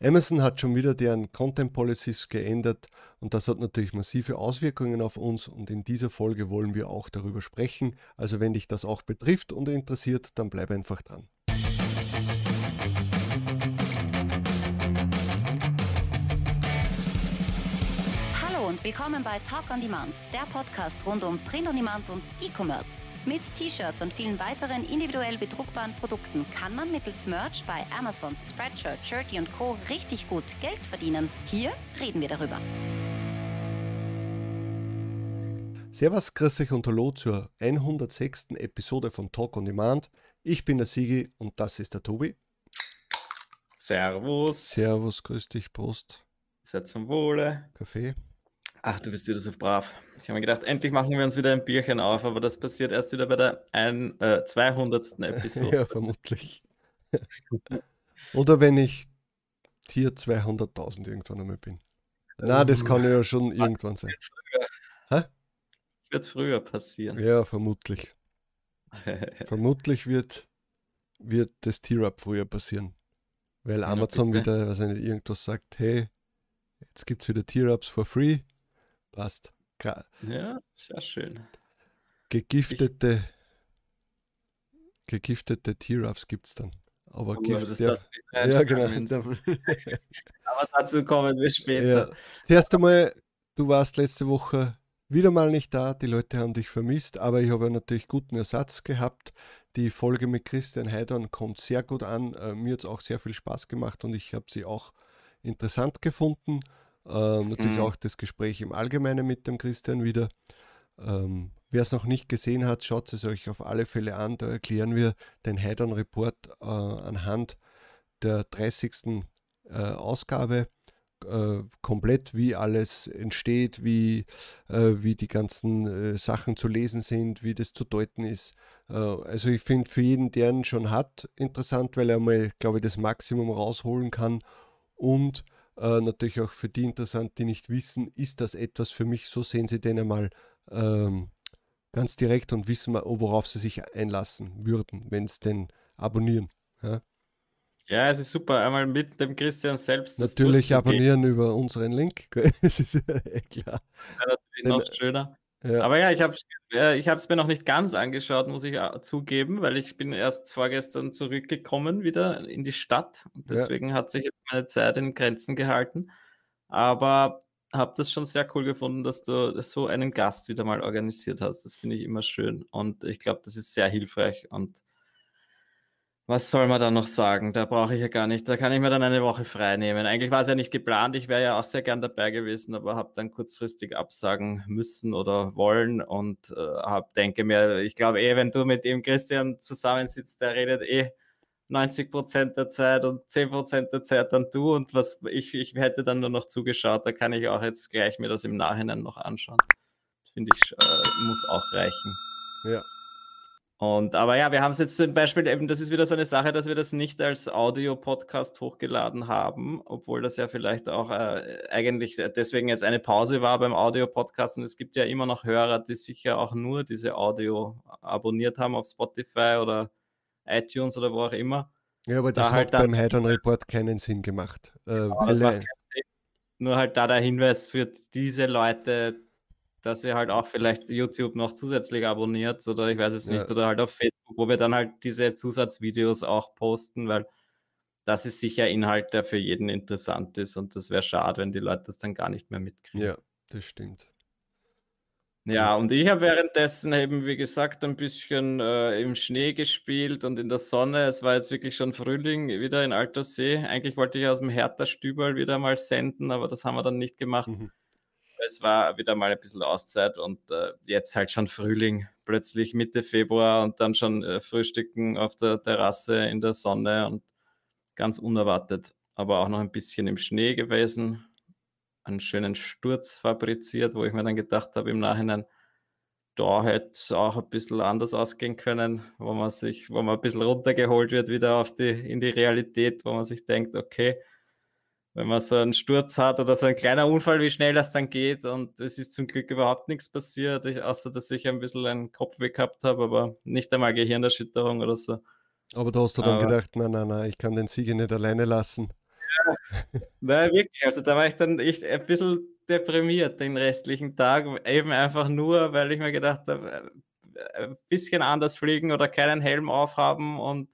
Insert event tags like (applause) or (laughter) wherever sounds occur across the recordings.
Amazon hat schon wieder deren Content Policies geändert und das hat natürlich massive Auswirkungen auf uns und in dieser Folge wollen wir auch darüber sprechen. Also wenn dich das auch betrifft und interessiert, dann bleib einfach dran. Hallo und willkommen bei Talk on Demand, der Podcast rund um Print on Demand und E-Commerce. Mit T-Shirts und vielen weiteren individuell bedruckbaren Produkten kann man mittels Merch bei Amazon, Spreadshirt, Shirty und Co. richtig gut Geld verdienen. Hier reden wir darüber. Servus, grüß euch und hallo zur 106. Episode von Talk on Demand. Ich bin der Sigi und das ist der Tobi. Servus. Servus, grüß dich, Prost. Seid zum Wohle. Kaffee. Ach, du bist wieder so brav. Ich habe mir gedacht, endlich machen wir uns wieder ein Bierchen auf, aber das passiert erst wieder bei der ein, äh, 200. Episode. (laughs) ja, vermutlich. (laughs) Oder wenn ich Tier 200.000 irgendwann einmal bin. Na, das kann ja schon irgendwann sein. Hä? Das wird früher passieren. Ja, vermutlich. (laughs) vermutlich wird, wird das Tier-Up früher passieren. Weil Amazon ja, wieder, was nicht, irgendwas sagt, hey, jetzt gibt es wieder Tier-Ups for free. Passt. Gra ja, sehr schön. Gegiftete, ich... gegiftete Tear-Ups gibt es dann. Aber oh, Gift, das ja, ja genau. (laughs) Aber dazu kommen wir später. Ja. Zuerst einmal, du warst letzte Woche wieder mal nicht da, die Leute haben dich vermisst, aber ich habe natürlich guten Ersatz gehabt. Die Folge mit Christian Heidorn kommt sehr gut an. Äh, mir hat es auch sehr viel Spaß gemacht und ich habe sie auch interessant gefunden. Ähm, natürlich mhm. auch das Gespräch im Allgemeinen mit dem Christian wieder. Ähm, Wer es noch nicht gesehen hat, schaut es euch auf alle Fälle an. Da erklären wir den Heidon Report äh, anhand der 30. Äh, Ausgabe äh, komplett, wie alles entsteht, wie, äh, wie die ganzen äh, Sachen zu lesen sind, wie das zu deuten ist. Äh, also ich finde für jeden, der ihn schon hat, interessant, weil er mal, glaube ich, das Maximum rausholen kann und äh, natürlich auch für die interessant, die nicht wissen, ist das etwas für mich, so sehen sie den einmal ähm, ganz direkt und wissen, worauf sie sich einlassen würden, wenn es denn abonnieren. Ja? ja, es ist super, einmal mit dem Christian selbst. Natürlich abonnieren über unseren Link, (laughs) das ist ja eh klar. Das wäre natürlich noch schöner. Ja. Aber ja, ich habe äh, es mir noch nicht ganz angeschaut, muss ich äh, zugeben, weil ich bin erst vorgestern zurückgekommen wieder in die Stadt. Und deswegen ja. hat sich jetzt meine Zeit in Grenzen gehalten. Aber habe das schon sehr cool gefunden, dass du so einen Gast wieder mal organisiert hast. Das finde ich immer schön. Und ich glaube, das ist sehr hilfreich. Und was soll man da noch sagen? Da brauche ich ja gar nicht. Da kann ich mir dann eine Woche frei nehmen. Eigentlich war es ja nicht geplant. Ich wäre ja auch sehr gern dabei gewesen, aber habe dann kurzfristig absagen müssen oder wollen und äh, hab, denke mir, ich glaube eh, wenn du mit dem Christian zusammensitzt, der redet eh 90 Prozent der Zeit und 10 Prozent der Zeit dann du und was ich, ich hätte dann nur noch zugeschaut. Da kann ich auch jetzt gleich mir das im Nachhinein noch anschauen. Finde ich, äh, muss auch reichen. Ja, und aber ja, wir haben es jetzt zum Beispiel eben, das ist wieder so eine Sache, dass wir das nicht als Audio-Podcast hochgeladen haben, obwohl das ja vielleicht auch äh, eigentlich deswegen jetzt eine Pause war beim Audio-Podcast. Und es gibt ja immer noch Hörer, die sicher auch nur diese Audio abonniert haben auf Spotify oder iTunes oder wo auch immer. Ja, aber das da hat halt beim Heidon Report keinen Sinn gemacht. Äh, genau, das macht keinen Sinn. Nur halt da der Hinweis für diese Leute, dass ihr halt auch vielleicht YouTube noch zusätzlich abonniert oder ich weiß es nicht, ja. oder halt auf Facebook, wo wir dann halt diese Zusatzvideos auch posten, weil das ist sicher Inhalt, der für jeden interessant ist und das wäre schade, wenn die Leute das dann gar nicht mehr mitkriegen. Ja, das stimmt. Ja, und ich habe währenddessen eben, wie gesagt, ein bisschen äh, im Schnee gespielt und in der Sonne. Es war jetzt wirklich schon Frühling wieder in Altersee. Eigentlich wollte ich aus dem Hertha-Stübel wieder mal senden, aber das haben wir dann nicht gemacht. Mhm es war wieder mal ein bisschen Auszeit und äh, jetzt halt schon Frühling, plötzlich Mitte Februar und dann schon äh, Frühstücken auf der Terrasse in der Sonne und ganz unerwartet, aber auch noch ein bisschen im Schnee gewesen, einen schönen Sturz fabriziert, wo ich mir dann gedacht habe im Nachhinein, da hätte es auch ein bisschen anders ausgehen können, wo man sich, wo man ein bisschen runtergeholt wird wieder auf die, in die Realität, wo man sich denkt, okay, wenn man so einen Sturz hat oder so ein kleiner Unfall, wie schnell das dann geht. Und es ist zum Glück überhaupt nichts passiert, ich, außer dass ich ein bisschen einen Kopfweh gehabt habe, aber nicht einmal Gehirnerschütterung oder so. Aber da hast du dann aber, gedacht, nein, nein, nein, ich kann den Sieger nicht alleine lassen. Ja. Nein, wirklich. Also da war ich dann echt ein bisschen deprimiert den restlichen Tag. Eben einfach nur, weil ich mir gedacht habe, äh, ein bisschen anders fliegen oder keinen Helm aufhaben und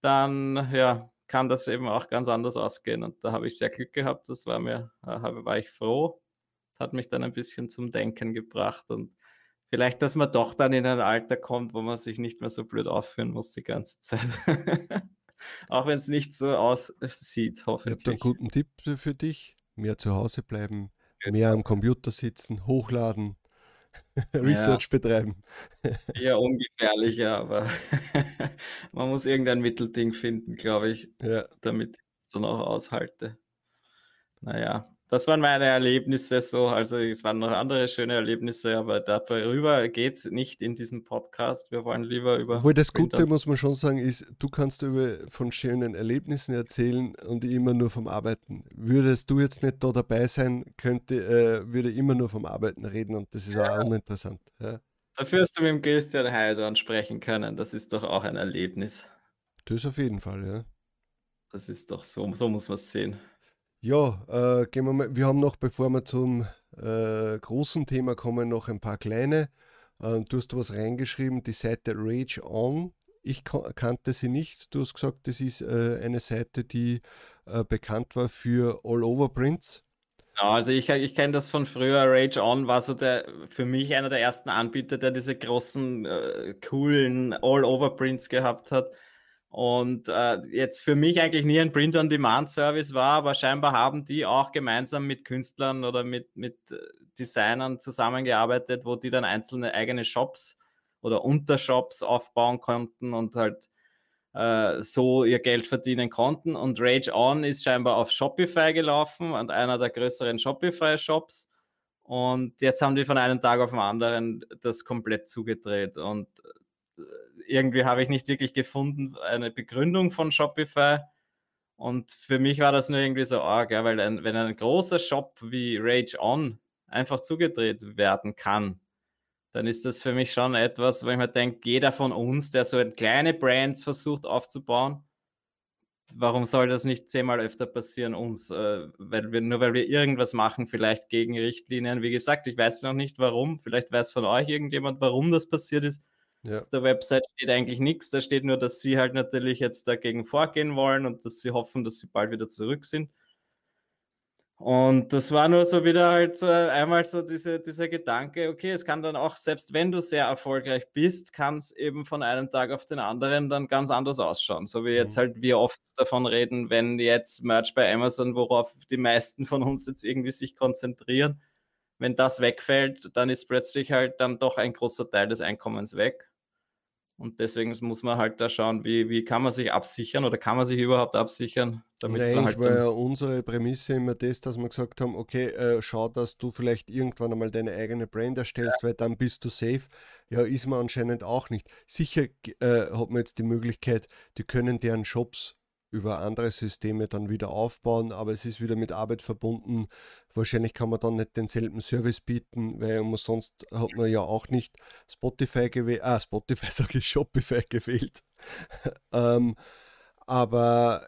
dann, ja, kann das eben auch ganz anders ausgehen. Und da habe ich sehr Glück gehabt. Das war mir, äh, war ich froh. Das hat mich dann ein bisschen zum Denken gebracht und vielleicht, dass man doch dann in ein Alter kommt, wo man sich nicht mehr so blöd aufführen muss die ganze Zeit. (laughs) auch wenn es nicht so aussieht, hoffentlich. Ich habe einen guten Tipp für dich. Mehr zu Hause bleiben, genau. mehr am Computer sitzen, hochladen, (laughs) Research (laughs) ja. betreiben. Eher ungefährlicher, aber (laughs) man muss irgendein Mittelding finden, glaube ich, ja. damit ich es dann auch aushalte. Naja, das waren meine Erlebnisse so. Also es waren noch andere schöne Erlebnisse, aber darüber geht es nicht in diesem Podcast. Wir wollen lieber über. Obwohl das Gute, Winter. muss man schon sagen, ist, du kannst über von schönen Erlebnissen erzählen und immer nur vom Arbeiten. Würdest du jetzt nicht da dabei sein, könnte, äh, würde immer nur vom Arbeiten reden und das ist ja. auch uninteressant. Ja. Dafür hast du mit dem Christian Heidorn sprechen können. Das ist doch auch ein Erlebnis. Das auf jeden Fall, ja. Das ist doch so, so muss man es sehen. Ja, äh, gehen wir mal. Wir haben noch, bevor wir zum äh, großen Thema kommen, noch ein paar kleine. Äh, du hast was reingeschrieben, die Seite Rage On. Ich kannte sie nicht. Du hast gesagt, das ist äh, eine Seite, die äh, bekannt war für All-Over-Prints. Also ich, ich kenne das von früher. Rage On war so der für mich einer der ersten Anbieter, der diese großen, äh, coolen All-Over-Prints gehabt hat. Und äh, jetzt für mich eigentlich nie ein Print-on-Demand-Service war, aber scheinbar haben die auch gemeinsam mit Künstlern oder mit, mit äh, Designern zusammengearbeitet, wo die dann einzelne eigene Shops oder Untershops aufbauen konnten und halt äh, so ihr Geld verdienen konnten. Und Rage On ist scheinbar auf Shopify gelaufen und einer der größeren Shopify-Shops. Und jetzt haben die von einem Tag auf den anderen das komplett zugedreht. Und äh, irgendwie habe ich nicht wirklich gefunden, eine Begründung von Shopify. Und für mich war das nur irgendwie so arg, ja, weil ein, wenn ein großer Shop wie Rage On einfach zugedreht werden kann, dann ist das für mich schon etwas, wo ich mir denke, jeder von uns, der so eine kleine Brands versucht aufzubauen, warum soll das nicht zehnmal öfter passieren uns? Äh, weil wir, nur weil wir irgendwas machen, vielleicht gegen Richtlinien. Wie gesagt, ich weiß noch nicht warum. Vielleicht weiß von euch irgendjemand, warum das passiert ist. Ja. Auf der Website steht eigentlich nichts. Da steht nur, dass sie halt natürlich jetzt dagegen vorgehen wollen und dass sie hoffen, dass sie bald wieder zurück sind. Und das war nur so wieder halt so einmal so diese, dieser Gedanke, okay, es kann dann auch, selbst wenn du sehr erfolgreich bist, kann es eben von einem Tag auf den anderen dann ganz anders ausschauen. So wie jetzt mhm. halt wir oft davon reden, wenn jetzt Merch bei Amazon, worauf die meisten von uns jetzt irgendwie sich konzentrieren, wenn das wegfällt, dann ist plötzlich halt dann doch ein großer Teil des Einkommens weg. Und deswegen muss man halt da schauen, wie, wie kann man sich absichern oder kann man sich überhaupt absichern? Damit Nein, halt war ja unsere Prämisse immer das, dass wir gesagt haben, okay, äh, schau, dass du vielleicht irgendwann einmal deine eigene Brand erstellst, ja. weil dann bist du safe. Ja, ist man anscheinend auch nicht. Sicher äh, hat man jetzt die Möglichkeit, die können deren Shops über andere Systeme dann wieder aufbauen, aber es ist wieder mit Arbeit verbunden. Wahrscheinlich kann man dann nicht denselben Service bieten, weil sonst hat man ja auch nicht Spotify gewählt, ah, Spotify (laughs) sage ich, Shopify gewählt. (laughs) ähm, aber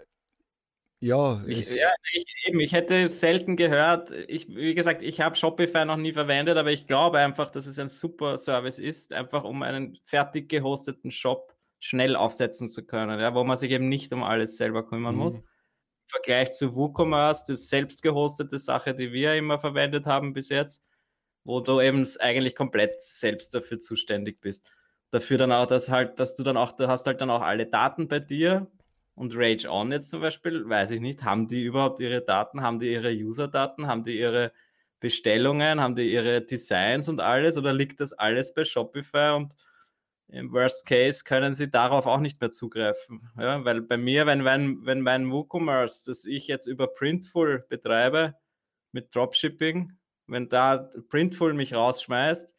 ja, ich, ja ich, eben, ich hätte selten gehört, ich, wie gesagt, ich habe Shopify noch nie verwendet, aber ich glaube einfach, dass es ein super Service ist, einfach um einen fertig gehosteten Shop schnell aufsetzen zu können, ja, wo man sich eben nicht um alles selber kümmern mhm. muss. Im Vergleich zu WooCommerce, die selbst gehostete Sache, die wir immer verwendet haben bis jetzt, wo du eben eigentlich komplett selbst dafür zuständig bist. Dafür dann auch, dass halt, dass du dann auch, du hast halt dann auch alle Daten bei dir und Rage On jetzt zum Beispiel, weiß ich nicht, haben die überhaupt ihre Daten, haben die ihre User-Daten, haben die ihre Bestellungen, haben die ihre Designs und alles oder liegt das alles bei Shopify und im Worst Case können sie darauf auch nicht mehr zugreifen. Ja, weil bei mir, wenn, wenn, wenn mein WooCommerce, das ich jetzt über Printful betreibe, mit Dropshipping, wenn da Printful mich rausschmeißt,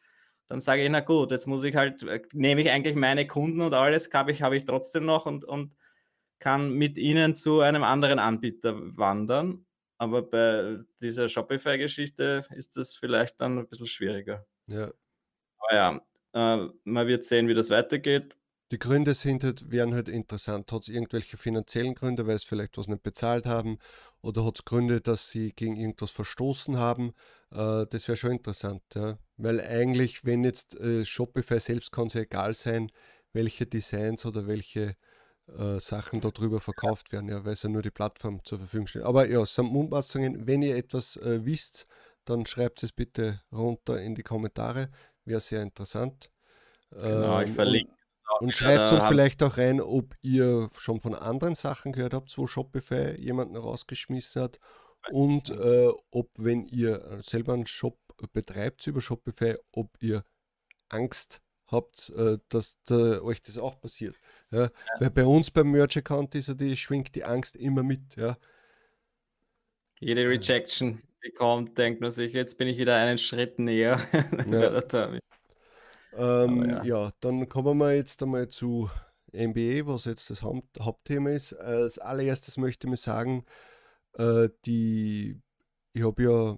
dann sage ich, na gut, jetzt muss ich halt, nehme ich eigentlich meine Kunden und alles, habe ich, habe ich trotzdem noch und, und kann mit ihnen zu einem anderen Anbieter wandern. Aber bei dieser Shopify-Geschichte ist das vielleicht dann ein bisschen schwieriger. Ja. Aber ja, äh, man wird sehen, wie das weitergeht. Die Gründe sind halt, wären halt interessant. Hat es irgendwelche finanziellen Gründe, weil sie vielleicht was nicht bezahlt haben? Oder hat es Gründe, dass sie gegen irgendwas verstoßen haben? Äh, das wäre schon interessant, ja. Weil eigentlich, wenn jetzt äh, Shopify selbst kann es ja egal sein, welche Designs oder welche äh, Sachen darüber verkauft werden, ja, weil es ja nur die Plattform zur Verfügung steht. Aber ja, sind Mutmaßungen, wenn ihr etwas äh, wisst, dann schreibt es bitte runter in die Kommentare. Wäre sehr interessant. Genau, ich ähm, verlinke. Und, und schreibt uns vielleicht auch rein, ob ihr schon von anderen Sachen gehört habt, wo Shopify jemanden rausgeschmissen hat. Und äh, ob, wenn ihr selber einen Shop betreibt über Shopify, ob ihr Angst habt, äh, dass da euch das auch passiert. Ja? ja. Weil bei uns beim Merch Account ist ja die, schwingt die Angst immer mit. Ja? Jede Rejection, die kommt, denkt man sich, jetzt bin ich wieder einen Schritt näher. (laughs) Ja. ähm, ja. ja. dann kommen wir jetzt einmal zu MBA, was jetzt das Haupt Hauptthema ist. Als allererstes möchte ich mir sagen, äh, die, ich habe ja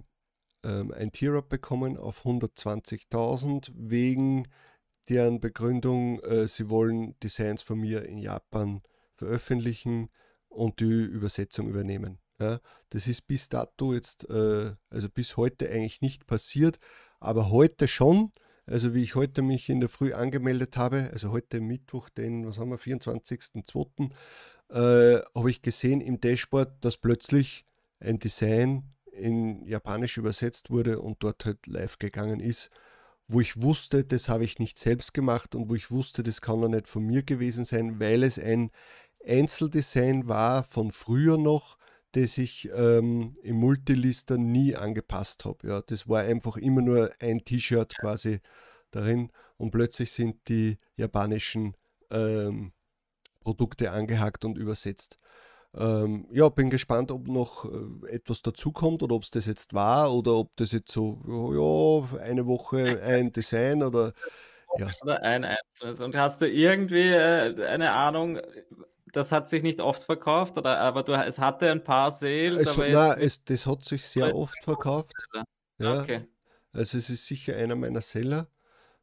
ähm, ein Tier-Up bekommen auf 120.000 wegen deren Begründung, äh, sie wollen Designs von mir in Japan veröffentlichen und die Übersetzung übernehmen. Ja, das ist bis dato jetzt, äh, also bis heute eigentlich nicht passiert, aber heute schon. Also wie ich heute mich in der Früh angemeldet habe, also heute Mittwoch, den, was haben wir, 24.02., äh, habe ich gesehen im Dashboard, dass plötzlich ein Design in Japanisch übersetzt wurde und dort halt live gegangen ist wo ich wusste, das habe ich nicht selbst gemacht und wo ich wusste, das kann doch nicht von mir gewesen sein, weil es ein Einzeldesign war von früher noch, das ich ähm, im Multilister nie angepasst habe. Ja, das war einfach immer nur ein T-Shirt quasi darin und plötzlich sind die japanischen ähm, Produkte angehackt und übersetzt. Ähm, ja, bin gespannt, ob noch äh, etwas dazukommt oder ob es das jetzt war oder ob das jetzt so, ja, eine Woche ein Design oder. (laughs) Ja. Oder ein einzelnes. Und hast du irgendwie äh, eine Ahnung, das hat sich nicht oft verkauft, oder aber du, es hatte ein paar Sales, es, aber jetzt. es, das hat sich sehr oft verkauft. Ja. Okay. Also es ist sicher einer meiner Seller.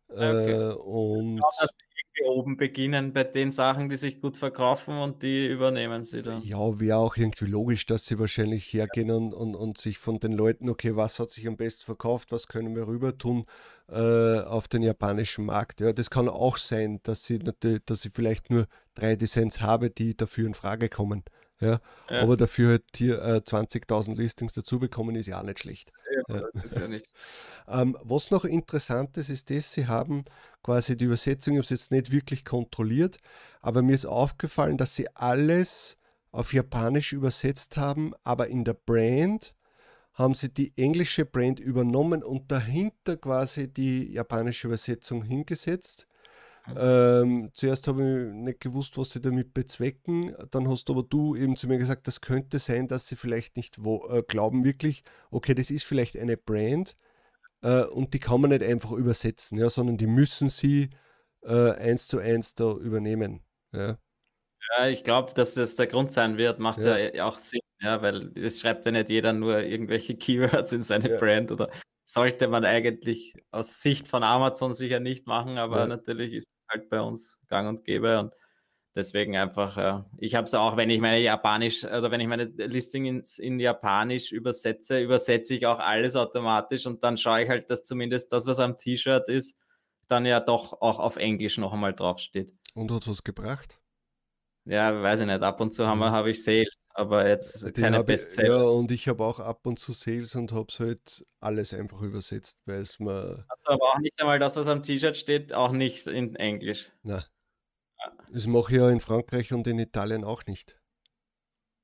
Okay. Äh, und glaube, dass die oben beginnen bei den Sachen, die sich gut verkaufen und die übernehmen sie dann. Ja, wäre auch irgendwie logisch, dass sie wahrscheinlich hergehen und, und, und sich von den Leuten, okay, was hat sich am besten verkauft, was können wir rüber tun äh, auf den japanischen Markt. Ja, das kann auch sein, dass sie natürlich, dass ich vielleicht nur drei Designs habe, die dafür in Frage kommen. Ja, ja. aber dafür halt hier äh, 20.000 Listings dazu bekommen, ist ja auch nicht schlecht. Ja, das ist ja nicht. (laughs) ähm, was noch interessant ist, ist das, sie haben quasi die Übersetzung, ich habe es jetzt nicht wirklich kontrolliert, aber mir ist aufgefallen, dass sie alles auf Japanisch übersetzt haben, aber in der Brand haben sie die englische Brand übernommen und dahinter quasi die japanische Übersetzung hingesetzt. Mhm. Ähm, zuerst habe ich nicht gewusst, was sie damit bezwecken. Dann hast aber du eben zu mir gesagt, das könnte sein, dass sie vielleicht nicht wo, äh, glauben wirklich, okay, das ist vielleicht eine Brand, äh, und die kann man nicht einfach übersetzen, ja, sondern die müssen sie äh, eins zu eins da übernehmen. Ja, ja ich glaube, dass das der Grund sein wird, macht ja, ja auch Sinn, ja, weil es schreibt ja nicht jeder nur irgendwelche (laughs) Keywords in seine ja. Brand oder sollte man eigentlich aus Sicht von Amazon sicher nicht machen, aber ja. natürlich ist es halt bei uns gang und gäbe und Deswegen einfach, ja. ich habe es auch, wenn ich meine Japanisch oder wenn ich meine Listing ins, in Japanisch übersetze, übersetze ich auch alles automatisch und dann schaue ich halt, dass zumindest das, was am T-Shirt ist, dann ja doch auch auf Englisch noch einmal draufsteht. Und hat was gebracht? Ja, weiß ich nicht. Ab und zu habe hab ich Sales, aber jetzt Den keine Bestseller. Ja, und ich habe auch ab und zu Sales und habe es halt alles einfach übersetzt, weil es mir. Also aber auch nicht einmal das, was am T-Shirt steht, auch nicht in Englisch. Nein. Das mache ich ja in Frankreich und in Italien auch nicht.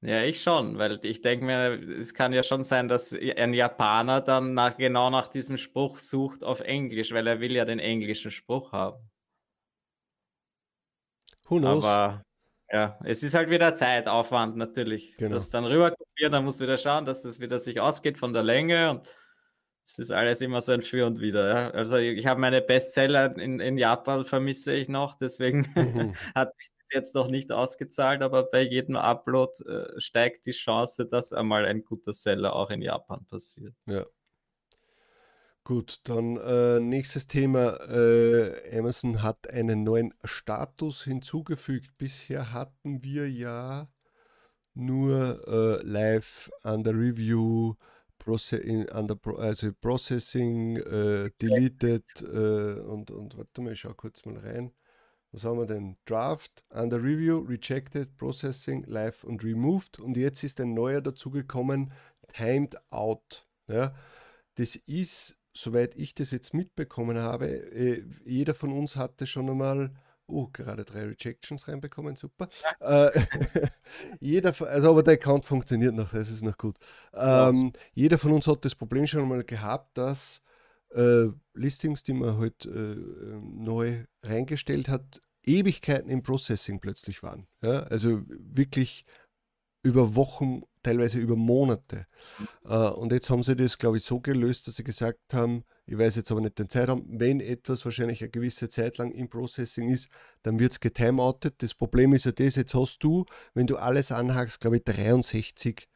Ja, ich schon, weil ich denke mir, es kann ja schon sein, dass ein Japaner dann nach, genau nach diesem Spruch sucht auf Englisch, weil er will ja den englischen Spruch haben. Who knows? Aber ja, es ist halt wieder Zeitaufwand natürlich. Genau. Das dann rüber kopieren, dann muss wieder schauen, dass das wieder sich ausgeht von der Länge und es ist alles immer so ein Für und Wider. Ja? Also ich habe meine Bestseller in, in Japan vermisse ich noch, deswegen mhm. (laughs) hat sich jetzt noch nicht ausgezahlt, aber bei jedem Upload äh, steigt die Chance, dass einmal ein guter Seller auch in Japan passiert. Ja. Gut, dann äh, nächstes Thema. Äh, Amazon hat einen neuen Status hinzugefügt. Bisher hatten wir ja nur äh, live under review, proce in, under also processing, äh, deleted äh, und, und warte mal, ich schau kurz mal rein. Was haben wir denn? Draft, under review, rejected, processing, live und removed. Und jetzt ist ein neuer dazugekommen, timed out. Ja, das ist soweit ich das jetzt mitbekommen habe, äh, jeder von uns hatte schon einmal, oh, gerade drei Rejections reinbekommen, super. Ja. Äh, (laughs) jeder, also aber der Account funktioniert noch, das ist noch gut. Ähm, ja. Jeder von uns hat das Problem schon einmal gehabt, dass äh, Listings, die man halt äh, neu reingestellt hat, Ewigkeiten im Processing plötzlich waren. Ja? Also wirklich über Wochen, teilweise über Monate. Äh, und jetzt haben sie das, glaube ich, so gelöst, dass sie gesagt haben, ich weiß jetzt aber nicht den Zeitraum, wenn etwas wahrscheinlich eine gewisse Zeit lang im Processing ist, dann wird es getimeoutet. Das Problem ist ja das, jetzt hast du, wenn du alles anhakst, glaube ich, 63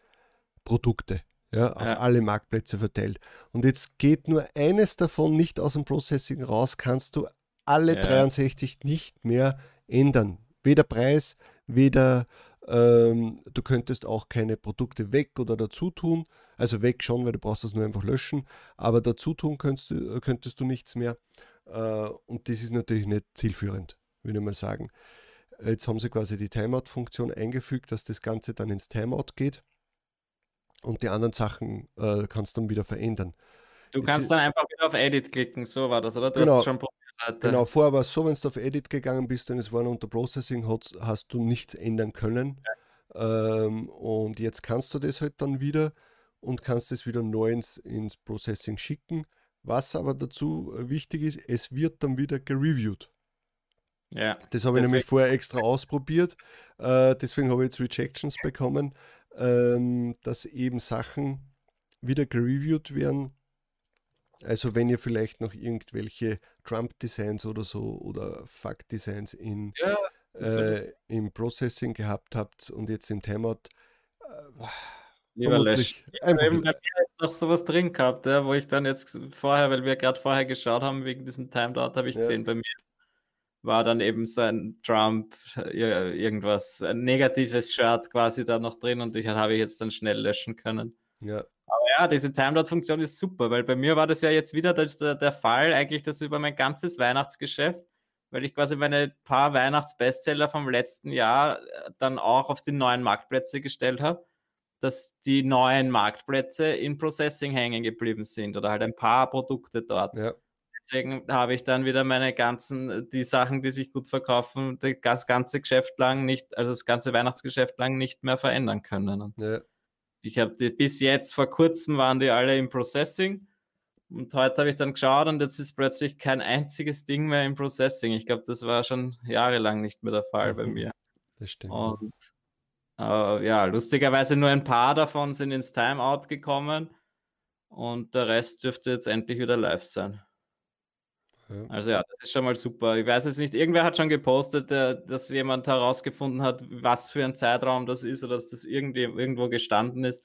Produkte. Ja, auf ja. alle Marktplätze verteilt. Und jetzt geht nur eines davon nicht aus dem Processing raus, kannst du alle ja. 63 nicht mehr ändern. Weder Preis, weder ähm, du könntest auch keine Produkte weg oder dazu tun. Also weg schon, weil du brauchst das nur einfach löschen. Aber dazu tun könntest du, könntest du nichts mehr. Äh, und das ist natürlich nicht zielführend, würde ich mal sagen. Jetzt haben sie quasi die Timeout-Funktion eingefügt, dass das Ganze dann ins Timeout geht. Und die anderen Sachen äh, kannst du dann wieder verändern. Du kannst Jetzt, dann einfach wieder auf Edit klicken, so war das, oder? Du genau, hast schon Genau, vorher war es so, wenn du auf Edit gegangen bist und es war unter Processing, hast, hast du nichts ändern können. Ja. Ähm, und jetzt kannst du das halt dann wieder und kannst es wieder neu ins, ins Processing schicken. Was aber dazu wichtig ist, es wird dann wieder gereviewt. Ja, das habe ich nämlich vorher extra ausprobiert. Äh, deswegen habe ich jetzt Rejections bekommen, ähm, dass eben Sachen wieder gereviewt werden also wenn ihr vielleicht noch irgendwelche Trump-Designs oder so oder Fuck-Designs in, ja, äh, im Processing gehabt habt und jetzt im Timeout, äh, Lieber Lösch. Ich habe eben bei mir jetzt noch sowas drin gehabt, ja, wo ich dann jetzt vorher, weil wir gerade vorher geschaut haben, wegen diesem Timeout, habe ich ja. gesehen, bei mir war dann eben so ein Trump, irgendwas, ein negatives Shirt quasi da noch drin und ich habe ich jetzt dann schnell löschen können. Ja. Ja, diese Timeout-Funktion ist super, weil bei mir war das ja jetzt wieder der, der Fall, eigentlich das über mein ganzes Weihnachtsgeschäft, weil ich quasi meine paar Weihnachtsbestseller vom letzten Jahr äh, dann auch auf die neuen Marktplätze gestellt habe, dass die neuen Marktplätze in Processing hängen geblieben sind oder halt ein paar Produkte dort. Ja. Deswegen habe ich dann wieder meine ganzen, die Sachen, die sich gut verkaufen, das ganze Geschäft lang nicht, also das ganze Weihnachtsgeschäft lang nicht mehr verändern können. Ja. Ich habe die bis jetzt vor kurzem waren die alle im Processing und heute habe ich dann geschaut und jetzt ist plötzlich kein einziges Ding mehr im Processing. Ich glaube, das war schon jahrelang nicht mehr der Fall mhm. bei mir. Das stimmt. Und äh, ja, lustigerweise nur ein paar davon sind ins Timeout gekommen und der Rest dürfte jetzt endlich wieder live sein. Also ja, das ist schon mal super. Ich weiß jetzt nicht, irgendwer hat schon gepostet, äh, dass jemand herausgefunden hat, was für ein Zeitraum das ist oder dass das irgendwie, irgendwo gestanden ist.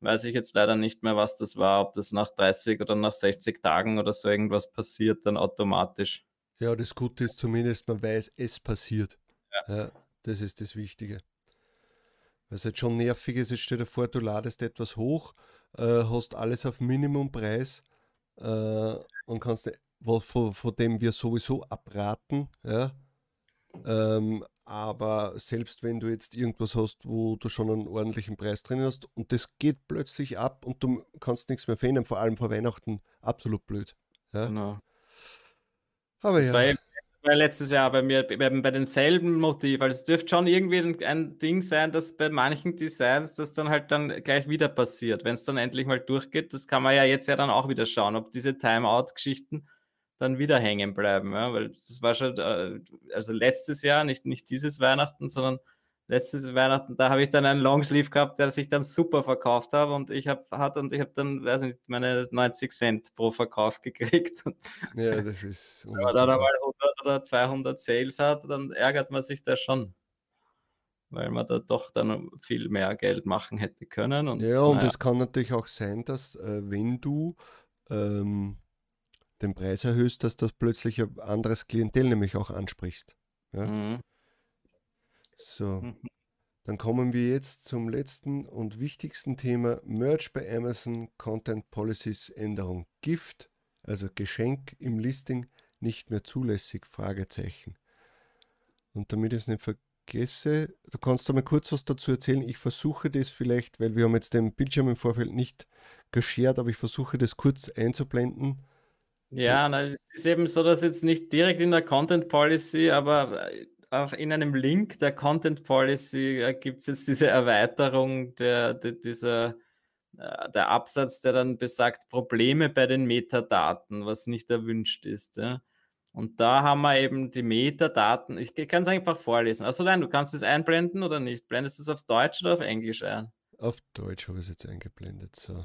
Weiß ich jetzt leider nicht mehr, was das war, ob das nach 30 oder nach 60 Tagen oder so irgendwas passiert, dann automatisch. Ja, das Gute ist zumindest, man weiß, es passiert. Ja. ja das ist das Wichtige. Was jetzt schon nervig ist, ist, stell dir vor, du ladest etwas hoch, äh, hast alles auf Minimumpreis äh, und kannst von, von dem wir sowieso abraten. Ja? Ähm, aber selbst wenn du jetzt irgendwas hast, wo du schon einen ordentlichen Preis drin hast und das geht plötzlich ab und du kannst nichts mehr verändern, vor allem vor Weihnachten, absolut blöd. Ja? Genau. Aber das ja. War, war letztes Jahr bei mir bei, bei denselben Motiv. Also es dürfte schon irgendwie ein, ein, Ding sein, dass bei manchen Designs das dann halt dann gleich wieder passiert. Wenn es dann endlich mal durchgeht, das kann man ja jetzt ja dann auch wieder schauen, ob diese Timeout-Geschichten dann wieder hängen bleiben. Ja? Weil das war schon, äh, also letztes Jahr, nicht, nicht dieses Weihnachten, sondern letztes Weihnachten, da habe ich dann einen Longsleeve gehabt, der sich dann super verkauft hat und ich habe hat und ich habe dann, weiß nicht, meine 90 Cent pro Verkauf gekriegt. (laughs) Ja, das ist. Wenn man dann einmal 100 oder 200 Sales hat, dann ärgert man sich da schon. Weil man da doch dann viel mehr Geld machen hätte können. Und, ja, und es kann natürlich auch sein, dass äh, wenn du ähm, den Preis erhöhst, dass du plötzlich ein anderes Klientel nämlich auch ansprichst. Ja? Mhm. So, Mhm. dann kommen wir jetzt zum letzten und wichtigsten Thema: Merch bei Amazon, Content Policies Änderung. Gift, also Geschenk im Listing, nicht mehr zulässig? Fragezeichen. Und damit ich es nicht vergesse, du kannst da mal kurz was dazu erzählen. Ich versuche das vielleicht, weil wir haben jetzt den Bildschirm im Vorfeld nicht geshared, aber ich versuche das kurz einzublenden. Ja, na, es ist eben so, dass jetzt nicht direkt in der Content Policy, aber äh, auch in einem Link der Content Policy äh, gibt es jetzt diese Erweiterung der, der, dieser, äh, der Absatz, der dann besagt, Probleme bei den Metadaten, was nicht erwünscht ist. Ja. Und da haben wir eben die Metadaten. Ich kann es einfach vorlesen. Also nein, du kannst es einblenden oder nicht? Blendest du es auf Deutsch oder auf Englisch ein? Auf Deutsch habe ich es jetzt eingeblendet. So.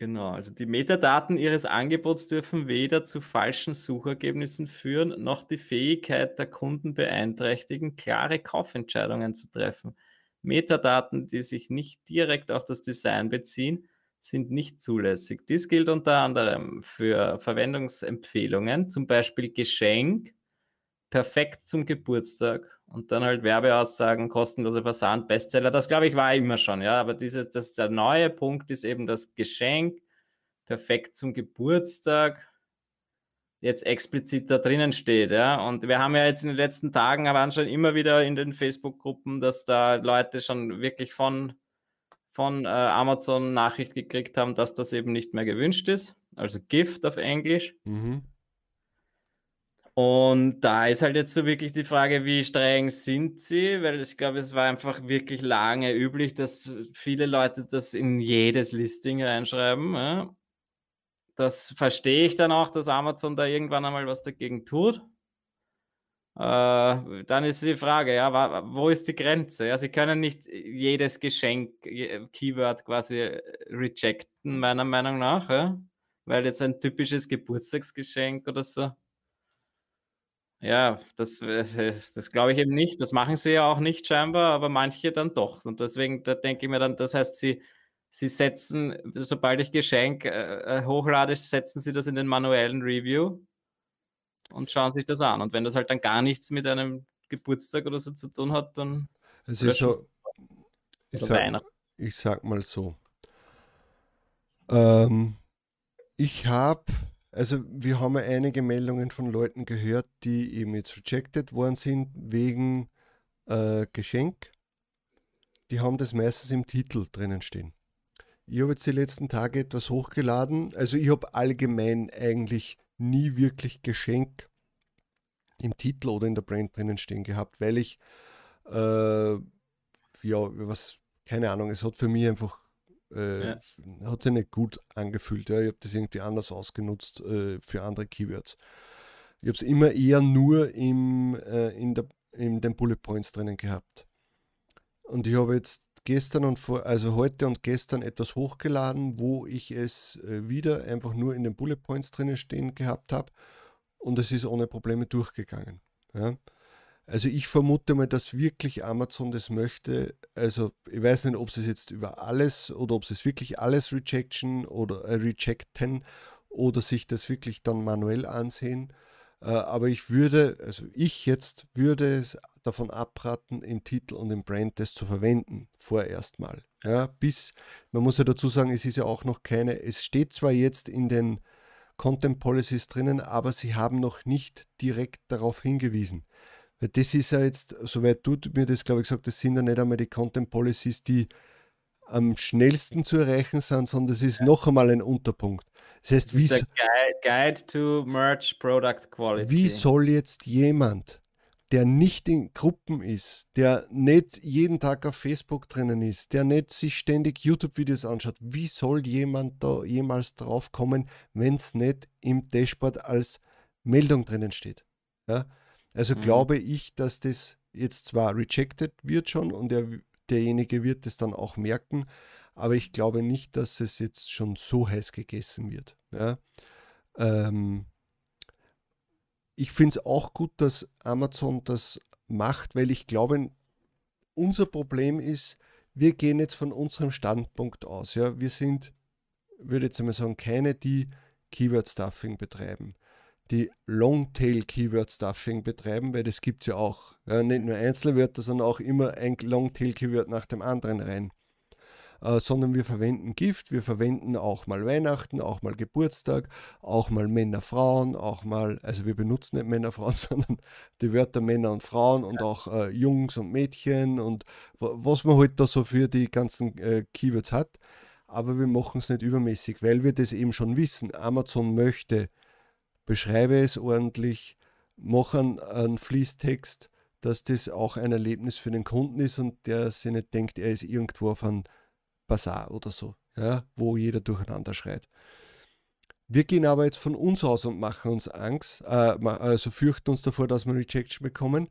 Genau, also die Metadaten Ihres Angebots dürfen weder zu falschen Suchergebnissen führen, noch die Fähigkeit der Kunden beeinträchtigen, klare Kaufentscheidungen zu treffen. Metadaten, die sich nicht direkt auf das Design beziehen, sind nicht zulässig. Dies gilt unter anderem für Verwendungsempfehlungen, zum Beispiel Geschenk, perfekt zum Geburtstag und dann halt Werbeaussagen, kostenlose Versand, Bestseller. Das glaube ich war immer schon, ja. Aber diese, das, der neue Punkt ist eben das Geschenk, perfekt zum Geburtstag, jetzt explizit da drinnen steht, ja. Und wir haben ja jetzt in den letzten Tagen, aber schon immer wieder in den Facebook-Gruppen, dass da Leute schon wirklich von, von äh, Amazon Nachricht gekriegt haben, dass das eben nicht mehr gewünscht ist. Also Gift auf Englisch. Mhm. Und da ist halt jetzt so wirklich die Frage, wie streng sind sie? Weil ich glaube, es war einfach wirklich lange üblich, dass viele Leute das in jedes Listing reinschreiben. Ja? Das verstehe ich dann auch, dass Amazon da irgendwann einmal was dagegen tut. Äh, dann ist die Frage, ja, wo ist die Grenze? Ja, sie können nicht jedes Geschenk, Keyword quasi rejecten, meiner Meinung nach, ja? weil jetzt ein typisches Geburtstagsgeschenk oder so ja, das, äh, (laughs) das glaube ich eben nicht. Das machen sie ja auch nicht scheinbar, aber manche dann doch. Und deswegen, da denke ich mir dann, das heißt, sie, sie setzen, sobald ich Geschenk äh, äh, hochlade, setzen sie das in den manuellen Review und schauen sich das an. Und wenn das halt dann gar nichts mit einem Geburtstag oder so zu tun hat, dann. Es ist so, ich sag, ich sag mal so. Ähm, ich habe also wir haben ja einige Meldungen von Leuten gehört, die eben jetzt rejected worden sind wegen äh, Geschenk. Die haben das meistens im Titel drinnen stehen. Ich habe jetzt die letzten Tage etwas hochgeladen. Also ich habe allgemein eigentlich nie wirklich Geschenk im Titel oder in der Brand drinnen stehen gehabt, weil ich, äh, ja, was, keine Ahnung, es hat für mich einfach äh, ja. Hat sich nicht gut angefühlt. Ja. Ich habe das irgendwie anders ausgenutzt äh, für andere Keywords. Ich habe es immer eher nur im, äh, in, der, in den Bullet Points drinnen gehabt. Und ich habe jetzt gestern und vor, also heute und gestern etwas hochgeladen, wo ich es äh, wieder einfach nur in den Bullet Points drinnen stehen gehabt habe und es ist ohne Probleme durchgegangen. Ja. Also ich vermute mal, dass wirklich Amazon das möchte. Also ich weiß nicht, ob sie es jetzt über alles oder ob sie es wirklich alles rejection oder äh, rejecten oder sich das wirklich dann manuell ansehen. Äh, aber ich würde, also ich jetzt würde es davon abraten, im Titel und im Brand das zu verwenden, vorerst mal. Ja, bis, man muss ja dazu sagen, es ist ja auch noch keine, es steht zwar jetzt in den Content Policies drinnen, aber sie haben noch nicht direkt darauf hingewiesen. Weil das ist ja jetzt, soweit du mir das, glaube ich, gesagt das sind ja nicht einmal die Content Policies, die am schnellsten zu erreichen sind, sondern das ist ja. noch einmal ein Unterpunkt. Das heißt, das wie ist Guide, Guide to Merch Product Quality. Wie soll jetzt jemand, der nicht in Gruppen ist, der nicht jeden Tag auf Facebook drinnen ist, der nicht sich ständig YouTube-Videos anschaut, wie soll jemand da jemals drauf kommen, wenn es nicht im Dashboard als Meldung drinnen steht? Ja? Also mhm. glaube ich, dass das jetzt zwar rejected wird schon und der, derjenige wird es dann auch merken, aber ich glaube nicht, dass es jetzt schon so heiß gegessen wird. Ja? Ähm, ich finde es auch gut, dass Amazon das macht, weil ich glaube, unser Problem ist, wir gehen jetzt von unserem Standpunkt aus. Ja? Wir sind, würde jetzt einmal sagen, keine, die Keyword Stuffing betreiben, die Longtail Keyword Stuffing betreiben, weil das gibt es ja auch. Ja, nicht nur Einzelwörter, sondern auch immer ein Longtail Keyword nach dem anderen rein. Äh, sondern wir verwenden Gift, wir verwenden auch mal Weihnachten, auch mal Geburtstag, auch mal Männer, Frauen, auch mal, also wir benutzen nicht Männer, (laughs) Frauen, sondern die Wörter Männer und Frauen und auch äh, Jungs und Mädchen und was man halt da so für die ganzen äh, Keywords hat. Aber wir machen es nicht übermäßig, weil wir das eben schon wissen. Amazon möchte, beschreibe es ordentlich, machen einen Fließtext, dass das auch ein Erlebnis für den Kunden ist und der sich nicht denkt, er ist irgendwo auf einem Bazar oder so, ja, wo jeder durcheinander schreit. Wir gehen aber jetzt von uns aus und machen uns Angst, äh, also fürchten uns davor, dass wir Rejection bekommen.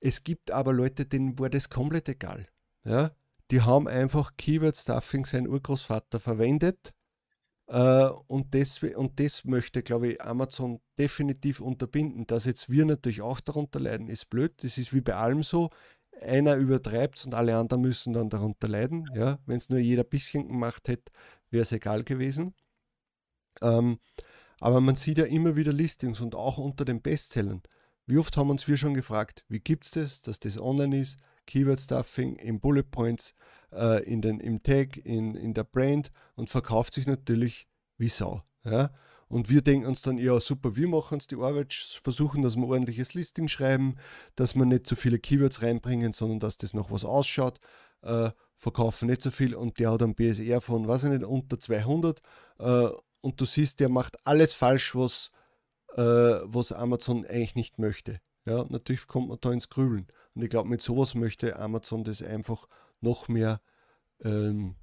Es gibt aber Leute, denen war das komplett egal. Ja? Die haben einfach Keyword Stuffing sein Urgroßvater verwendet äh, und, das, und das möchte, glaube ich, Amazon definitiv unterbinden. Dass jetzt wir natürlich auch darunter leiden, ist blöd. Das ist wie bei allem so einer übertreibt und alle anderen müssen dann darunter leiden. Ja? Wenn es nur jeder ein bisschen gemacht hätte, wäre es egal gewesen. Ähm, aber man sieht ja immer wieder Listings und auch unter den Bestsellern. Wie oft haben uns wir schon gefragt, wie gibt es das, dass das online ist? Keyword Stuffing in Bullet Points, äh, in den, im Tag, in, in der Brand und verkauft sich natürlich wie Sau. Ja? Und wir denken uns dann, ja, super, wir machen uns die Arbeit, versuchen, dass wir ordentliches Listing schreiben, dass wir nicht zu so viele Keywords reinbringen, sondern dass das noch was ausschaut, äh, verkaufen nicht so viel und der hat einen BSR von, weiß ich nicht, unter 200 äh, und du siehst, der macht alles falsch, was, äh, was Amazon eigentlich nicht möchte. Ja, natürlich kommt man da ins Grübeln. Und ich glaube, mit sowas möchte Amazon das einfach noch mehr ähm,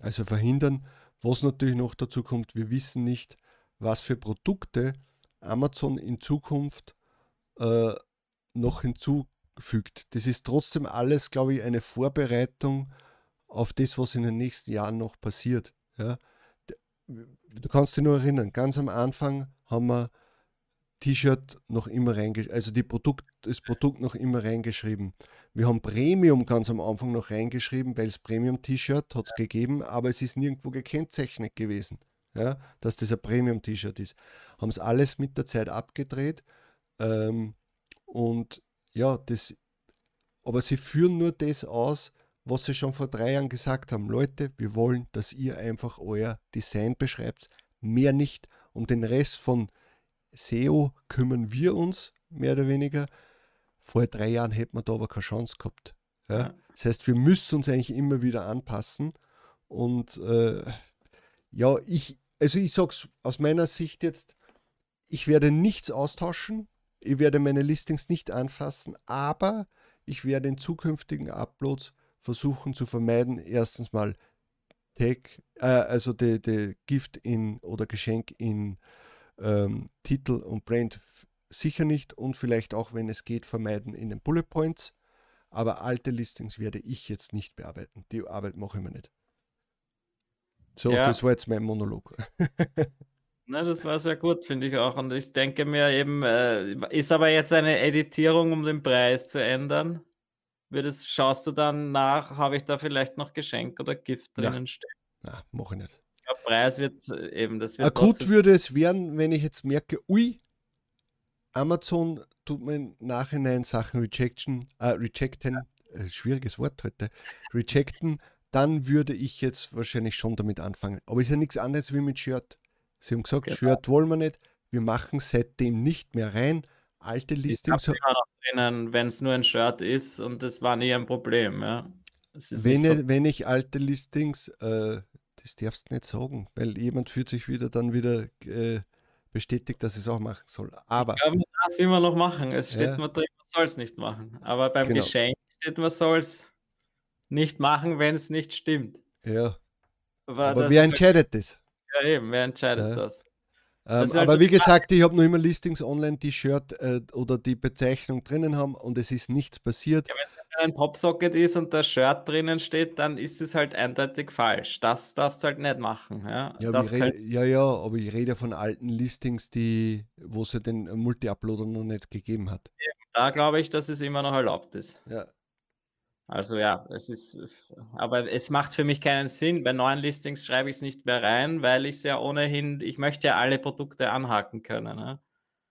also verhindern. Was natürlich noch dazu kommt, wir wissen nicht, was für Produkte Amazon in Zukunft äh, noch hinzufügt. Das ist trotzdem alles, glaube ich, eine Vorbereitung auf das, was in den nächsten Jahren noch passiert. Ja. Du kannst dich nur erinnern, ganz am Anfang haben wir T-Shirt noch immer reingeschrieben, also die Produkt, das Produkt noch immer reingeschrieben. Wir haben Premium ganz am Anfang noch reingeschrieben, weil es Premium-T-Shirt hat es ja. gegeben, aber es ist nirgendwo gekennzeichnet gewesen ja, dass das ein Premium-T-Shirt ist. Haben es alles mit der Zeit abgedreht ähm, und ja, das, aber sie führen nur das aus, was sie schon vor drei Jahren gesagt haben. Leute, wir wollen, dass ihr einfach euer Design beschreibt, mehr nicht. Um den Rest von SEO kümmern wir uns, mehr oder weniger. Vor drei Jahren hätten wir da aber keine Chance gehabt. Ja? Ja. Das heißt, wir müssen uns eigentlich immer wieder anpassen. Und äh, ja, ich, also ich sage es aus meiner Sicht jetzt, ich werde nichts austauschen, ich werde meine Listings nicht anfassen, aber ich werde in zukünftigen Uploads versuchen zu vermeiden, erstens mal Tag, äh, also die, die Gift in oder Geschenk in ähm, Titel und Brand sicher nicht und vielleicht auch, wenn es geht, vermeiden in den Bullet Points. Aber alte Listings werde ich jetzt nicht bearbeiten. Die Arbeit mache ich mir nicht. So, ja. das war jetzt mein Monolog. (laughs) Na, das war sehr gut, finde ich auch. Und ich denke mir eben, äh, ist aber jetzt eine Editierung, um den Preis zu ändern? Wird es, schaust du dann nach, habe ich da vielleicht noch Geschenk oder Gift drinnen ja. stehen? Na, mache ich nicht. Der Preis wird äh, eben, das wird. Akut würde es werden, wenn ich jetzt merke, ui, Amazon tut mir im Nachhinein Sachen rejection, äh, rejecten, äh, schwieriges Wort heute, rejecten, dann würde ich jetzt wahrscheinlich schon damit anfangen. Aber ist ja nichts anderes wie mit Shirt. Sie haben gesagt, genau. Shirt wollen wir nicht. Wir machen seitdem nicht mehr rein. Alte Listings. wenn es nur ein Shirt ist und das war nie ein Problem. Ja. Wenn, ich, wenn ich alte Listings, äh, das darfst du nicht sagen, weil jemand fühlt sich wieder dann wieder äh, bestätigt, dass es auch machen soll. Aber. Ich glaube, man darf es immer noch machen. Es steht ja. man drin, man soll es nicht machen. Aber beim genau. Geschenk steht, man soll es nicht machen, wenn es nicht stimmt. Ja. Aber, aber wer entscheidet das? Ja, eben, wer entscheidet ja. das? Ähm, aber wie gesagt, ich habe nur immer Listings online, die Shirt äh, oder die Bezeichnung drinnen haben und es ist nichts passiert. Ja, ein Popsocket ist und das Shirt drinnen steht, dann ist es halt eindeutig falsch. Das darfst du halt nicht machen. Ja, ja, rede, ja, ja, aber ich rede von alten Listings, die, wo es ja den Multi-Uploader noch nicht gegeben hat. Da glaube ich, dass es immer noch erlaubt ist. Ja, Also ja, es ist, aber es macht für mich keinen Sinn. Bei neuen Listings schreibe ich es nicht mehr rein, weil ich es ja ohnehin, ich möchte ja alle Produkte anhaken können. Ne?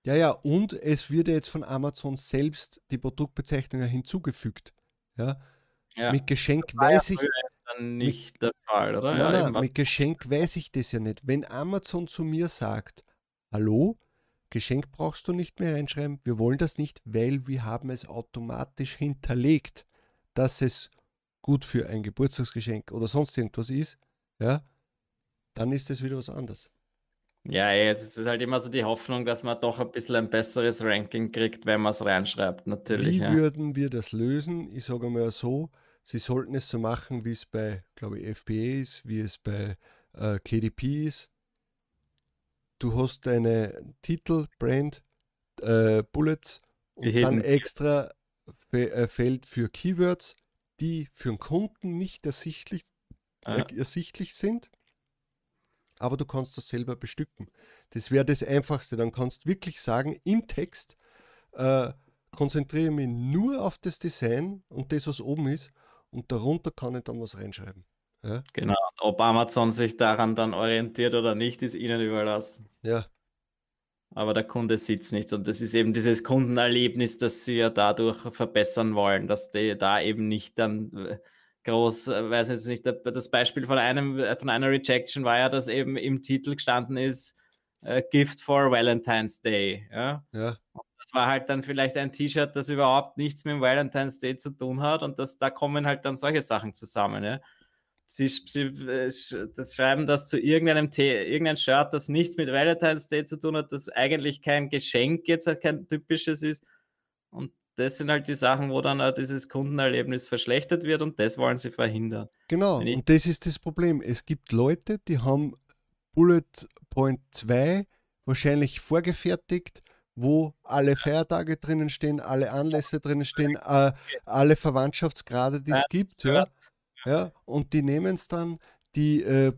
Ja, ja, und es wird ja jetzt von Amazon selbst die Produktbezeichnung hinzugefügt. Ja, ja. mit Geschenk weiß ja ich. Dann nicht mit, der Fall, oder? Nein, ja, nein, mit Geschenk weiß ich das ja nicht. Wenn Amazon zu mir sagt, hallo, Geschenk brauchst du nicht mehr reinschreiben, wir wollen das nicht, weil wir haben es automatisch hinterlegt dass es gut für ein Geburtstagsgeschenk oder sonst irgendwas ist, ja, dann ist es wieder was anderes. Ja, jetzt ist halt immer so die Hoffnung, dass man doch ein bisschen ein besseres Ranking kriegt, wenn man es reinschreibt, natürlich. Wie ja. würden wir das lösen? Ich sage mal so, sie sollten es so machen, wie es bei, glaube ich, FBA ist, wie es bei äh, KDP ist. Du hast deine Titel, Brand, äh, Bullets und dann extra äh, Feld für Keywords, die für den Kunden nicht ersichtlich, äh, ersichtlich sind, aber du kannst das selber bestücken. Das wäre das Einfachste. Dann kannst du wirklich sagen, im Text äh, konzentriere mich nur auf das Design und das, was oben ist, und darunter kann ich dann was reinschreiben. Ja? Genau, ob Amazon sich daran dann orientiert oder nicht, ist ihnen überlassen. Ja, aber der Kunde sieht es nicht. Und das ist eben dieses Kundenerlebnis, das sie ja dadurch verbessern wollen, dass die da eben nicht dann äh, groß, äh, weiß jetzt nicht, das Beispiel von einem, äh, von einer Rejection war ja, dass eben im Titel gestanden ist, uh, Gift for Valentine's Day. Ja. ja. Das war halt dann vielleicht ein T-Shirt, das überhaupt nichts mit dem Valentine's Day zu tun hat und das, da kommen halt dann solche Sachen zusammen. Ja sie, sie äh, das schreiben das zu irgendeinem Tee, irgendein Shirt, das nichts mit Valentine's Day zu tun hat, das eigentlich kein Geschenk jetzt kein typisches ist. Und das sind halt die Sachen, wo dann auch dieses Kundenerlebnis verschlechtert wird und das wollen sie verhindern. Genau, und das ist das Problem. Es gibt Leute, die haben Bullet Point 2 wahrscheinlich vorgefertigt, wo alle Feiertage drinnen stehen, alle Anlässe drinnen stehen, äh, alle Verwandtschaftsgrade, die es gibt. Ja. Ja, und die nehmen es dann, die äh,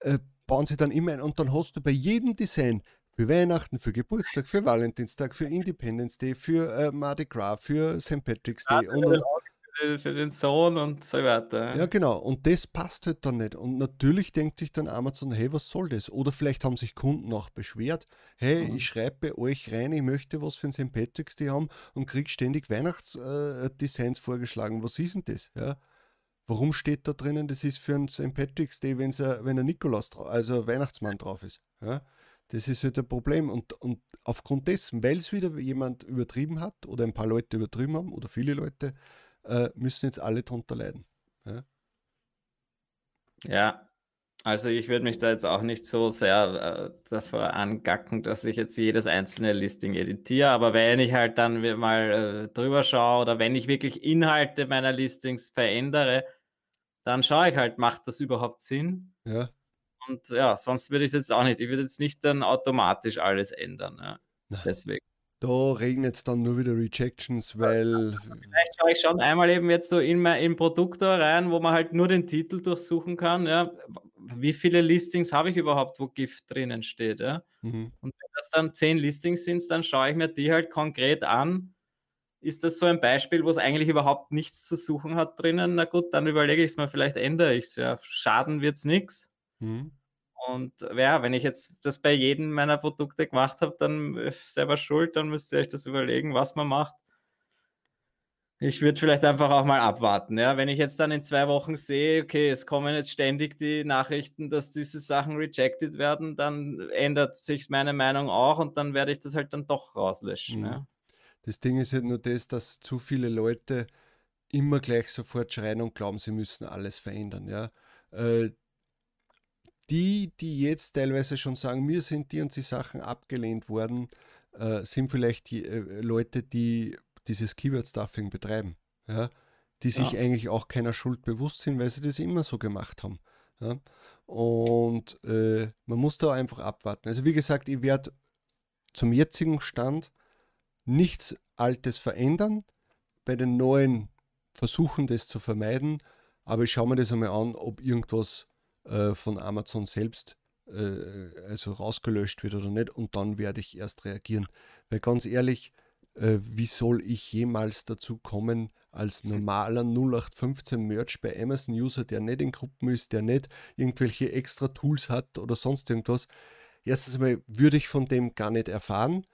äh, bauen sie dann immer ein und dann hast du bei jedem Design für Weihnachten, für Geburtstag, für Valentinstag, für Independence Day, für äh, Mardi Gras, für St. Patrick's Day. Ja, und, und, für den Sohn und so weiter. Ja, genau. Und das passt halt dann nicht. Und natürlich denkt sich dann Amazon, hey, was soll das? Oder vielleicht haben sich Kunden auch beschwert, hey, mhm. ich schreibe bei euch rein, ich möchte was für ein St. Patrick's Day haben und kriege ständig Weihnachtsdesigns äh, vorgeschlagen. Was ist denn das? Ja. Warum steht da drinnen, das ist für einen St. Patrick's Day, wenn's a, wenn ein Nikolaus, also Weihnachtsmann drauf ist? Ja? Das ist halt ein Problem. Und, und aufgrund dessen, weil es wieder jemand übertrieben hat oder ein paar Leute übertrieben haben oder viele Leute, äh, müssen jetzt alle drunter leiden. Ja, ja also ich würde mich da jetzt auch nicht so sehr äh, davor angacken, dass ich jetzt jedes einzelne Listing editiere, aber wenn ich halt dann mal äh, drüber schaue oder wenn ich wirklich Inhalte meiner Listings verändere, dann schaue ich halt, macht das überhaupt Sinn? Ja. Und ja, sonst würde ich es jetzt auch nicht. Ich würde jetzt nicht dann automatisch alles ändern. Ja. Deswegen. Da regnet es dann nur wieder Rejections, weil. Vielleicht schaue ich schon einmal eben jetzt so in mein in Produkt da rein, wo man halt nur den Titel durchsuchen kann. Ja wie viele Listings habe ich überhaupt, wo Gift drinnen steht. Ja? Mhm. Und wenn das dann zehn Listings sind, dann schaue ich mir die halt konkret an. Ist das so ein Beispiel, wo es eigentlich überhaupt nichts zu suchen hat drinnen? Na gut, dann überlege ich es mir, vielleicht ändere ich es. Ja. Schaden wird es nichts. Mhm. Und ja, wenn ich jetzt das bei jedem meiner Produkte gemacht habe, dann äh, selber schuld, dann müsst ihr euch das überlegen, was man macht. Ich würde vielleicht einfach auch mal abwarten. Ja? Wenn ich jetzt dann in zwei Wochen sehe, okay, es kommen jetzt ständig die Nachrichten, dass diese Sachen rejected werden, dann ändert sich meine Meinung auch und dann werde ich das halt dann doch rauslöschen. Mhm. Ja? Das Ding ist halt nur das, dass zu viele Leute immer gleich sofort schreien und glauben, sie müssen alles verändern. Ja? Äh, die, die jetzt teilweise schon sagen, mir sind die und die Sachen abgelehnt worden, äh, sind vielleicht die äh, Leute, die dieses Keyword-Stuffing betreiben, ja, die sich ja. eigentlich auch keiner Schuld bewusst sind, weil sie das immer so gemacht haben. Ja. Und äh, man muss da einfach abwarten. Also wie gesagt, ich werde zum jetzigen Stand nichts Altes verändern. Bei den neuen versuchen das zu vermeiden, aber ich schaue mir das einmal an, ob irgendwas äh, von Amazon selbst äh, also rausgelöscht wird oder nicht und dann werde ich erst reagieren. Weil ganz ehrlich, äh, wie soll ich jemals dazu kommen, als normaler 0815 Merch bei Amazon-User, der nicht in Gruppen ist, der nicht irgendwelche extra Tools hat oder sonst irgendwas. Erstens einmal würde ich von dem gar nicht erfahren.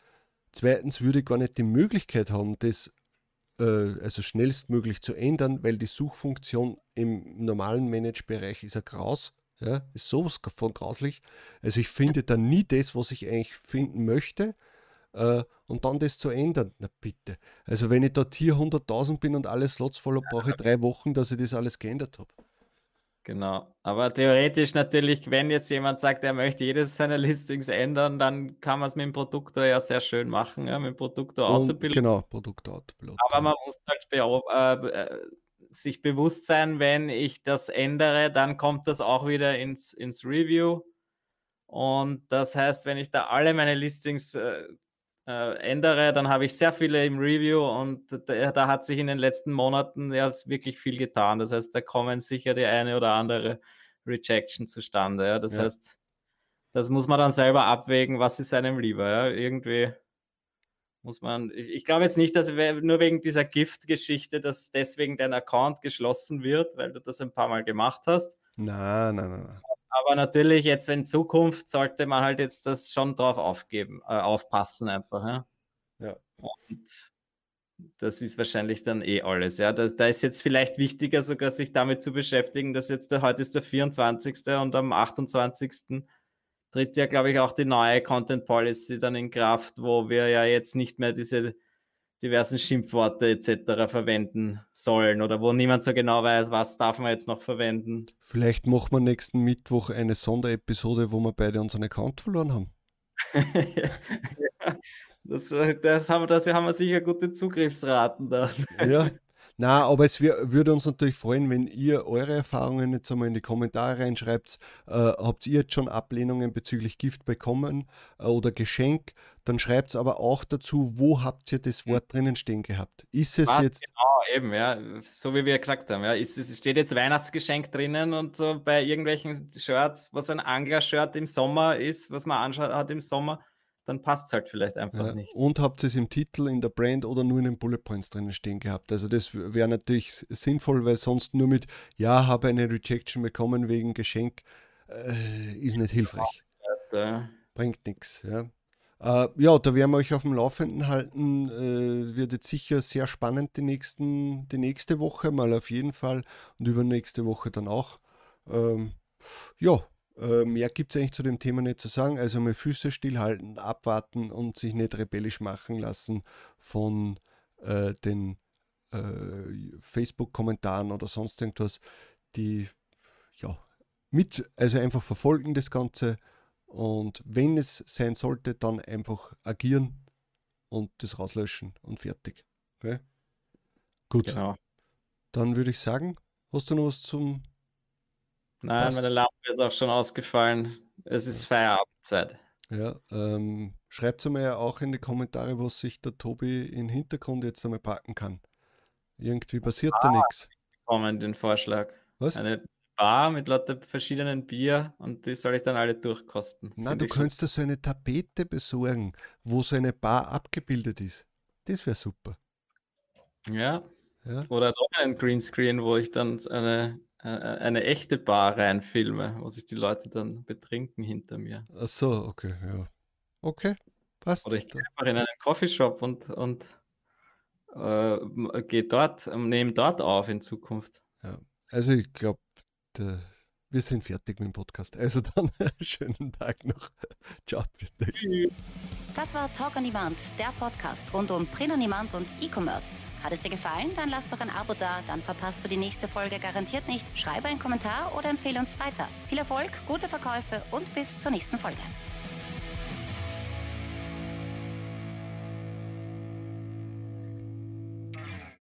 Zweitens würde ich gar nicht die Möglichkeit haben, das äh, also schnellstmöglich zu ändern, weil die Suchfunktion im normalen Manage-Bereich ist ja graus. Ja, ist sowas von grauslich. Also ich finde da nie das, was ich eigentlich finden möchte. Äh, und dann das zu ändern, na bitte. Also wenn ich dort hier 100.000 bin und alles Slots voll habe, brauche ich drei Wochen, dass ich das alles geändert habe. Genau. Aber theoretisch natürlich, wenn jetzt jemand sagt, er möchte jedes seiner Listings ändern, dann kann man es mit dem Produktor ja sehr schön machen, ja, mit dem Produktor Autopilot. Genau, Produktor Autopilot. Aber man muss halt äh, äh, sich bewusst sein, wenn ich das ändere, dann kommt das auch wieder ins, ins Review. Und das heißt, wenn ich da alle meine Listings äh, äh, ändere, dann habe ich sehr viele im Review und da, da, hat sich in den letzten Monaten ja wirklich viel getan. Das heißt, da kommen sicher die eine oder andere Rejection zustande. Ja? Das ja. heißt, das muss man dann selber abwägen, was ist einem lieber. Ja? Irgendwie muss man, ich, ich glaube jetzt nicht, dass nur wegen dieser Gift-Geschichte, dass deswegen dein Account geschlossen wird, weil du das ein paar Mal gemacht hast. Nein, nein, nein. nein. Aber natürlich jetzt in Zukunft sollte man halt jetzt das schon drauf aufgeben, äh, aufpassen einfach. Ja? ja. Und das ist wahrscheinlich dann eh alles. Ja, da, da, ist jetzt vielleicht wichtiger sogar, sich damit zu beschäftigen, dass jetzt der, heute ist der 24. und am 28. tritt ja, glaube ich, auch die neue Content Policy dann in Kraft, wo wir ja jetzt nicht mehr diese diversen Schimpfworte etc. verwenden sollen oder wo niemand so genau weiß, was darf man jetzt noch verwenden. Vielleicht machen wir nächsten Mittwoch eine Sonderepisode, wo wir beide unseren Account verloren haben. ja, (laughs) das, das, haben, das haben wir sicher gute Zugriffsraten da. Ja, (laughs) Na, aber es würde uns natürlich freuen, wenn ihr eure Erfahrungen jetzt einmal in die Kommentare reinschreibt. Äh, habt ihr jetzt schon Ablehnungen bezüglich Gift bekommen äh, oder Geschenk? Dann schreibt es aber auch dazu, wo habt ihr das Wort drinnen stehen gehabt? Ist es Was, jetzt. Genau, eben, ja. So wie wir gesagt haben. Ja. Ist, es steht jetzt Weihnachtsgeschenk drinnen und so bei irgendwelchen Shirts, was ein Angler-Shirt im Sommer ist, was man anschaut hat im Sommer dann passt es halt vielleicht einfach ja, nicht. Und habt ihr es im Titel, in der Brand oder nur in den Bullet Points drinnen stehen gehabt? Also das wäre natürlich sinnvoll, weil sonst nur mit Ja, habe eine Rejection bekommen wegen Geschenk äh, ist nicht hilfreich. Ja, Bringt nichts. Ja. Äh, ja, da werden wir euch auf dem Laufenden halten. Äh, wird jetzt sicher sehr spannend die, nächsten, die nächste Woche, mal auf jeden Fall und übernächste Woche dann auch. Ähm, ja, äh, mehr gibt es eigentlich zu dem Thema nicht zu sagen. Also mal Füße stillhalten, abwarten und sich nicht rebellisch machen lassen von äh, den äh, Facebook-Kommentaren oder sonst irgendwas, die ja mit, also einfach verfolgen das Ganze und wenn es sein sollte, dann einfach agieren und das rauslöschen und fertig. Okay? Gut. Genau. Dann würde ich sagen, hast du noch was zum Nein, Passt. meine Lampe ist auch schon ausgefallen. Es ist Feierabendzeit. Ja, ähm, schreibt es mir auch in die Kommentare, was sich der Tobi im Hintergrund jetzt einmal packen kann. Irgendwie passiert ah, da nichts. bekommen den Vorschlag. Was? Eine Bar mit lauter verschiedenen Bier und die soll ich dann alle durchkosten. Na, du könntest da so eine Tapete besorgen, wo so eine Bar abgebildet ist. Das wäre super. Ja. ja. Oder doch ein Greenscreen, wo ich dann eine eine echte Bar reinfilme, wo sich die Leute dann betrinken hinter mir. Ach so, okay, ja. Okay, passt. Oder ich gehe einfach in einen Coffeeshop und, und äh, gehe dort, nehme dort auf in Zukunft. Ja, also ich glaube, wir sind fertig mit dem Podcast. Also dann (laughs) schönen Tag noch. Ciao. Bitte. Das war Talk on Demand, der Podcast rund um Print on Demand und E-Commerce. Hat es dir gefallen? Dann lass doch ein Abo da, dann verpasst du die nächste Folge garantiert nicht. Schreibe einen Kommentar oder empfehle uns weiter. Viel Erfolg, gute Verkäufe und bis zur nächsten Folge.